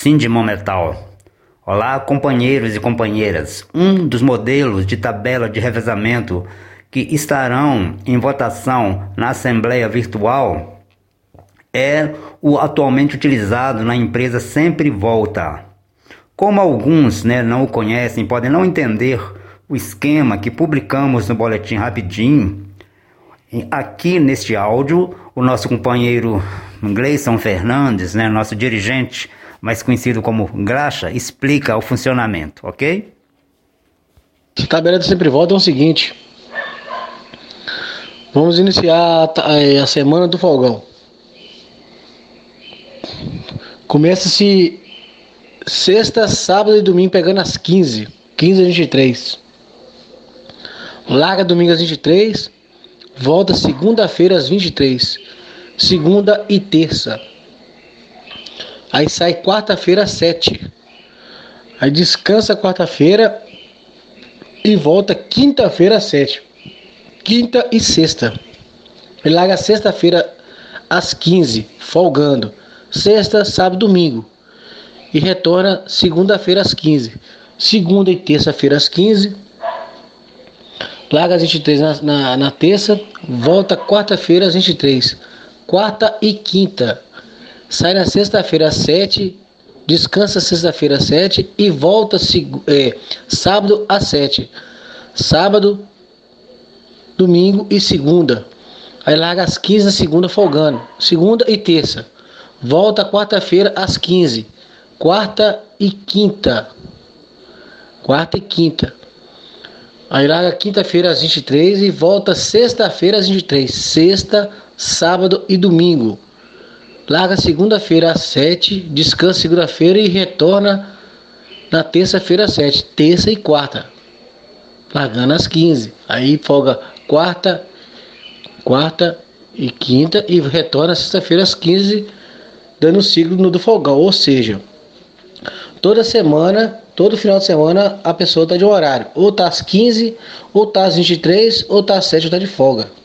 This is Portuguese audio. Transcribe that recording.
Sindimo Metal. Olá, companheiros e companheiras. Um dos modelos de tabela de revezamento que estarão em votação na Assembleia Virtual é o atualmente utilizado na empresa Sempre Volta. Como alguns né, não o conhecem, podem não entender o esquema que publicamos no Boletim Rapidinho, aqui neste áudio, o nosso companheiro Gleison Fernandes, né, nosso dirigente mais conhecido como graxa, explica o funcionamento, ok? A tabela de sempre volta é o seguinte. Vamos iniciar a, semana do folgão. Começa-se sexta, sábado e domingo pegando às 15. 15 a 23. Larga domingo às 23. Volta segunda-feira às 23. Segunda e terça. Aí sai quarta-feira às sete. Aí descansa quarta-feira e volta quinta-feira às sete. Quinta e sexta. Ele larga sexta-feira às 15, folgando. Sexta, sábado, domingo. E retorna segunda-feira às 15. Segunda e terça-feira às 15. Larga às 23 na, na, na terça, volta quarta-feira às 23. Quarta e quinta sai na sexta-feira às 7, descansa sexta-feira às 7 e volta é, sábado às 7. Sábado, domingo e segunda. Aí larga às 15 na segunda folgando. Segunda e terça. Volta quarta-feira às 15. Quarta e quinta. Quarta e quinta. Aí larga quinta-feira às 23 e volta sexta-feira às 23. Sexta, sábado e domingo. Larga segunda-feira às 7, descansa segunda-feira e retorna na terça-feira às 7, terça e quarta. Largando às 15. Aí folga quarta, quarta e quinta e retorna sexta-feira às 15, dando o ciclo no do folgão. Ou seja, toda semana, todo final de semana, a pessoa está de horário. Ou está às 15, ou está às 23, ou está às 7, ou está de folga.